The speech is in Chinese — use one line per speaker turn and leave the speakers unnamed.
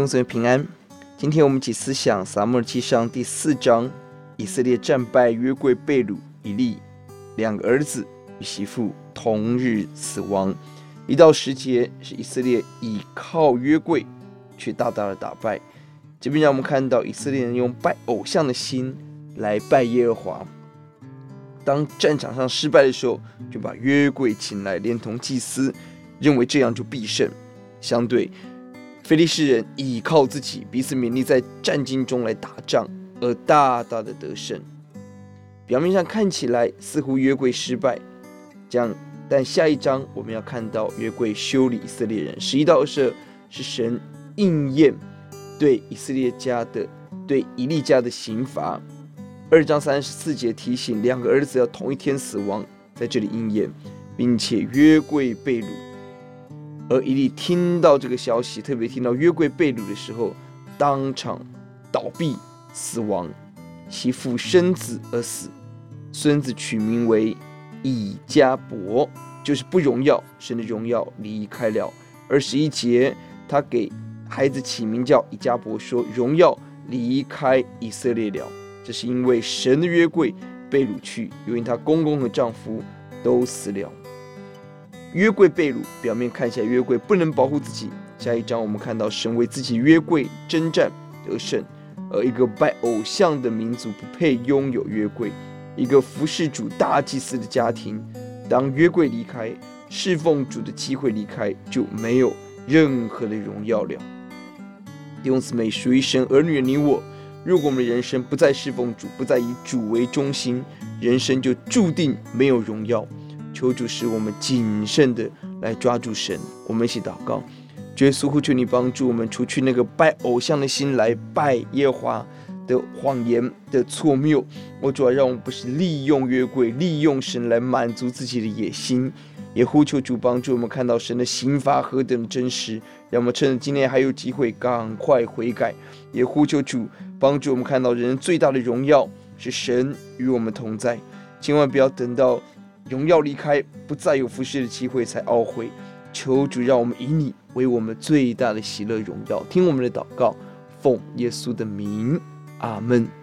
弟兄姊妹平安。今天我们一起思想撒母耳记上第四章，以色列战败，约柜被掳，以利两个儿子与媳妇同日死亡。一到十节是以色列倚靠约柜，却大大的打败。这边让我们看到以色列人用拜偶像的心来拜耶和华。当战场上失败的时候，就把约柜请来，连同祭司，认为这样就必胜。相对，非利士人倚靠自己，彼此勉励，在战兢中来打仗，而大大的得胜。表面上看起来似乎约柜失败，这样，但下一章我们要看到约柜修理以色列人。十一到二十二是神应验对以色列家的、对以利家的刑罚。二章三十四节提醒两个儿子要同一天死亡，在这里应验，并且约柜被掳。而以利听到这个消息，特别听到约柜被掳的时候，当场倒闭死亡，其父生子而死，孙子取名为以迦伯，就是不荣耀，神的荣耀离开了。二十一节，他给孩子起名叫以迦伯，说荣耀离开以色列了。这是因为神的约柜被掳去，因为她公公和丈夫都死了。约柜被掳，表面看起来约柜不能保护自己。下一章我们看到神为自己约柜征战得胜，而一个拜偶像的民族不配拥有约柜。一个服侍主大祭司的家庭，当约柜离开，侍奉主的机会离开，就没有任何的荣耀了。弟兄姊妹，属于神儿女的你我。如果我们的人生不再侍奉主，不再以主为中心，人生就注定没有荣耀。求主使我们谨慎的来抓住神。我们一起祷告，主耶稣，呼求你帮助我们，除去那个拜偶像的心，来拜耶华的谎言的错谬。我主要让我们不是利用约柜，利用神来满足自己的野心。也呼求主帮助我们看到神的刑罚何等真实，让我们趁着今天还有机会赶快悔改。也呼求主帮助我们看到人最大的荣耀是神与我们同在，千万不要等到荣耀离开，不再有服侍的机会才懊悔。求主让我们以你为我们最大的喜乐荣耀，听我们的祷告，奉耶稣的名，阿门。